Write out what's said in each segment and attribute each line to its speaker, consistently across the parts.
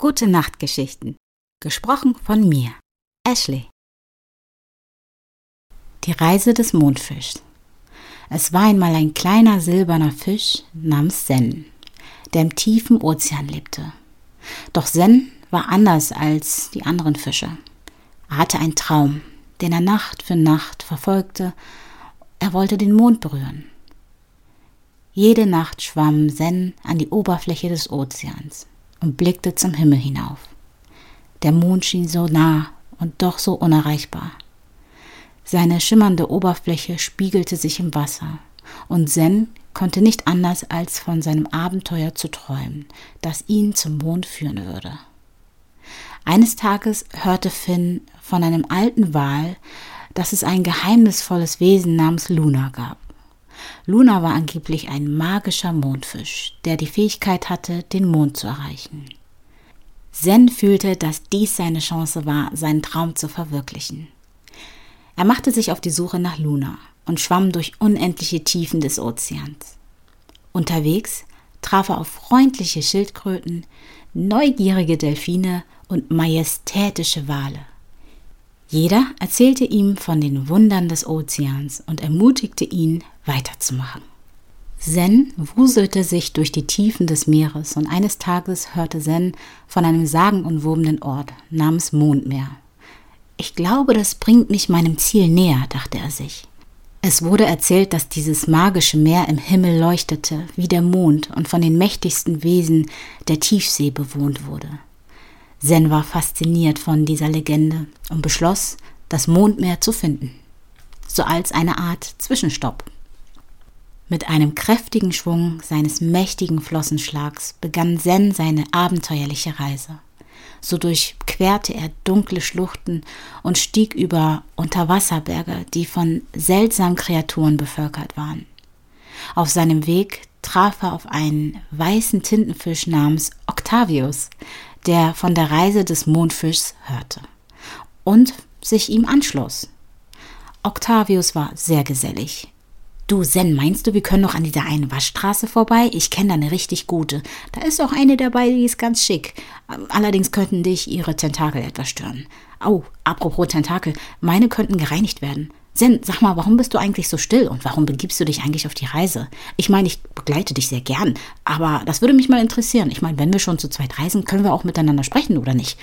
Speaker 1: Gute Nachtgeschichten. Gesprochen von mir, Ashley. Die Reise des Mondfischs. Es war einmal ein kleiner silberner Fisch namens Sen, der im tiefen Ozean lebte. Doch Sen war anders als die anderen Fische. Er hatte einen Traum, den er Nacht für Nacht verfolgte. Er wollte den Mond berühren. Jede Nacht schwamm Sen an die Oberfläche des Ozeans und blickte zum Himmel hinauf. Der Mond schien so nah und doch so unerreichbar. Seine schimmernde Oberfläche spiegelte sich im Wasser, und Zen konnte nicht anders als von seinem Abenteuer zu träumen, das ihn zum Mond führen würde. Eines Tages hörte Finn von einem alten Wal, dass es ein geheimnisvolles Wesen namens Luna gab. Luna war angeblich ein magischer Mondfisch, der die Fähigkeit hatte, den Mond zu erreichen. Zen fühlte, dass dies seine Chance war, seinen Traum zu verwirklichen. Er machte sich auf die Suche nach Luna und schwamm durch unendliche Tiefen des Ozeans. Unterwegs traf er auf freundliche Schildkröten, neugierige Delfine und majestätische Wale. Jeder erzählte ihm von den Wundern des Ozeans und ermutigte ihn, weiterzumachen. Zen wuselte sich durch die Tiefen des Meeres und eines Tages hörte Zen von einem sagenumwobenen Ort namens Mondmeer. Ich glaube, das bringt mich meinem Ziel näher, dachte er sich. Es wurde erzählt, dass dieses magische Meer im Himmel leuchtete, wie der Mond und von den mächtigsten Wesen der Tiefsee bewohnt wurde. Zen war fasziniert von dieser Legende und beschloss, das Mondmeer zu finden. So als eine Art Zwischenstopp. Mit einem kräftigen Schwung seines mächtigen Flossenschlags begann Zen seine abenteuerliche Reise. So durchquerte er dunkle Schluchten und stieg über Unterwasserberge, die von seltsamen Kreaturen bevölkert waren. Auf seinem Weg traf er auf einen weißen Tintenfisch namens Octavius, der von der Reise des Mondfischs hörte und sich ihm anschloss. Octavius war sehr gesellig. Du, Zen, meinst du, wir können noch an dieser einen Waschstraße vorbei? Ich kenne da eine richtig gute. Da ist auch eine dabei, die ist ganz schick. Allerdings könnten dich ihre Tentakel etwas stören. Oh, apropos Tentakel, meine könnten gereinigt werden. Zen, sag mal, warum bist du eigentlich so still und warum begibst du dich eigentlich auf die Reise? Ich meine, ich begleite dich sehr gern, aber das würde mich mal interessieren. Ich meine, wenn wir schon zu zweit reisen, können wir auch miteinander sprechen, oder nicht?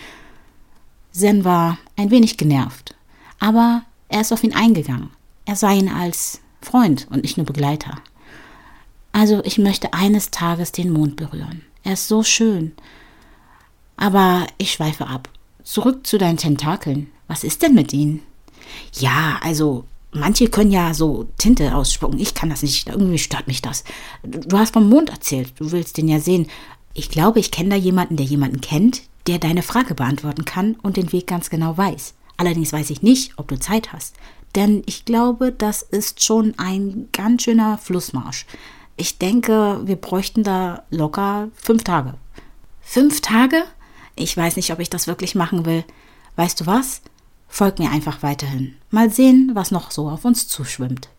Speaker 1: Zen war ein wenig genervt, aber er ist auf ihn eingegangen. Er sah ihn als Freund und nicht nur Begleiter. Also ich möchte eines Tages den Mond berühren. Er ist so schön. Aber ich schweife ab. Zurück zu deinen Tentakeln. Was ist denn mit ihnen? Ja, also manche können ja so Tinte ausspucken. Ich kann das nicht. Irgendwie stört mich das. Du hast vom Mond erzählt. Du willst den ja sehen. Ich glaube, ich kenne da jemanden, der jemanden kennt, der deine Frage beantworten kann und den Weg ganz genau weiß. Allerdings weiß ich nicht, ob du Zeit hast. Denn ich glaube, das ist schon ein ganz schöner Flussmarsch. Ich denke, wir bräuchten da locker fünf Tage. Fünf Tage? Ich weiß nicht, ob ich das wirklich machen will. Weißt du was? Folg mir einfach weiterhin. Mal sehen, was noch so auf uns zuschwimmt.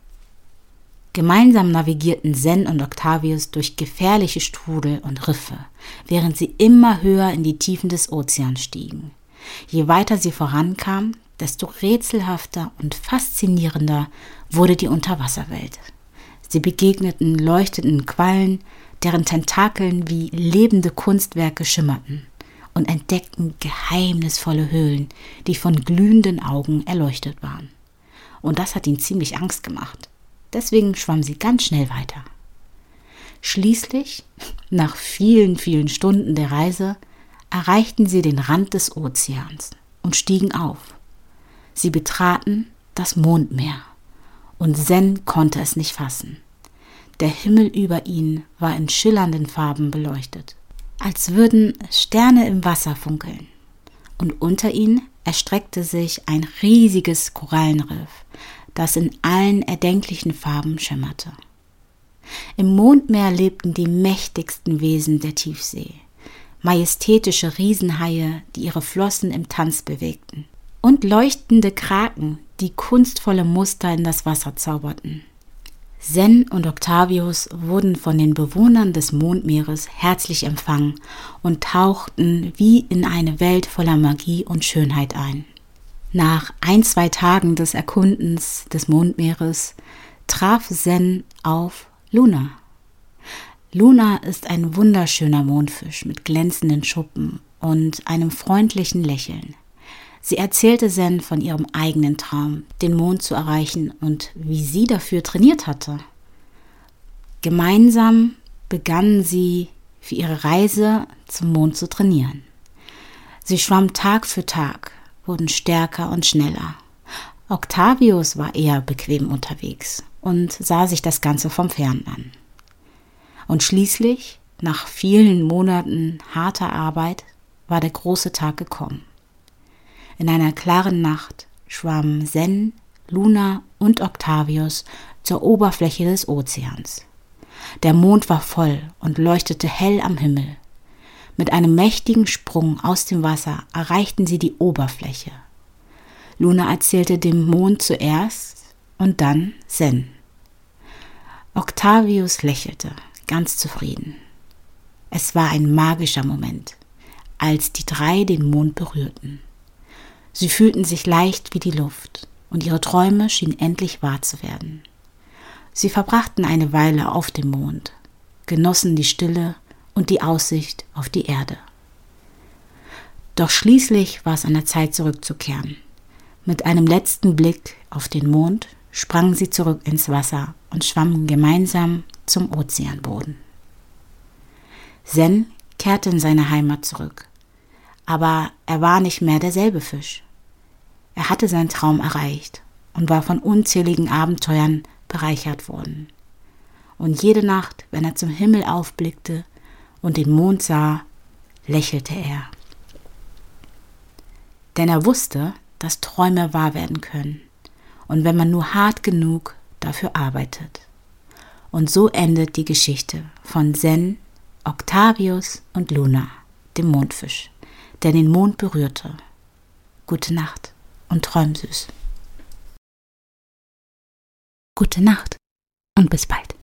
Speaker 1: Gemeinsam navigierten Zen und Octavius durch gefährliche Strudel und Riffe, während sie immer höher in die Tiefen des Ozeans stiegen. Je weiter sie vorankamen, desto rätselhafter und faszinierender wurde die Unterwasserwelt. Sie begegneten leuchtenden Quallen, deren Tentakeln wie lebende Kunstwerke schimmerten und entdeckten geheimnisvolle Höhlen, die von glühenden Augen erleuchtet waren. Und das hat ihnen ziemlich Angst gemacht. Deswegen schwamm sie ganz schnell weiter. Schließlich, nach vielen, vielen Stunden der Reise, erreichten sie den Rand des Ozeans und stiegen auf. Sie betraten das Mondmeer, und Zen konnte es nicht fassen. Der Himmel über ihnen war in schillernden Farben beleuchtet als würden Sterne im Wasser funkeln. Und unter ihnen erstreckte sich ein riesiges Korallenriff, das in allen erdenklichen Farben schimmerte. Im Mondmeer lebten die mächtigsten Wesen der Tiefsee, majestätische Riesenhaie, die ihre Flossen im Tanz bewegten, und leuchtende Kraken, die kunstvolle Muster in das Wasser zauberten. Zen und Octavius wurden von den Bewohnern des Mondmeeres herzlich empfangen und tauchten wie in eine Welt voller Magie und Schönheit ein. Nach ein, zwei Tagen des Erkundens des Mondmeeres traf Zen auf Luna. Luna ist ein wunderschöner Mondfisch mit glänzenden Schuppen und einem freundlichen Lächeln. Sie erzählte Zen von ihrem eigenen Traum, den Mond zu erreichen und wie sie dafür trainiert hatte. Gemeinsam begannen sie für ihre Reise zum Mond zu trainieren. Sie schwamm Tag für Tag, wurden stärker und schneller. Octavius war eher bequem unterwegs und sah sich das Ganze vom Fern an. Und schließlich, nach vielen Monaten harter Arbeit, war der große Tag gekommen. In einer klaren Nacht schwammen Zen, Luna und Octavius zur Oberfläche des Ozeans. Der Mond war voll und leuchtete hell am Himmel. Mit einem mächtigen Sprung aus dem Wasser erreichten sie die Oberfläche. Luna erzählte dem Mond zuerst und dann Zen. Octavius lächelte, ganz zufrieden. Es war ein magischer Moment, als die drei den Mond berührten. Sie fühlten sich leicht wie die Luft, und ihre Träume schienen endlich wahr zu werden. Sie verbrachten eine Weile auf dem Mond, genossen die Stille und die Aussicht auf die Erde. Doch schließlich war es an der Zeit zurückzukehren. Mit einem letzten Blick auf den Mond sprangen sie zurück ins Wasser und schwammen gemeinsam zum Ozeanboden. Zen kehrte in seine Heimat zurück, aber er war nicht mehr derselbe Fisch. Er hatte seinen Traum erreicht und war von unzähligen Abenteuern bereichert worden. Und jede Nacht, wenn er zum Himmel aufblickte und den Mond sah, lächelte er. Denn er wusste, dass Träume wahr werden können und wenn man nur hart genug dafür arbeitet. Und so endet die Geschichte von Zen, Octavius und Luna, dem Mondfisch, der den Mond berührte. Gute Nacht und träum süß. Gute Nacht und bis bald.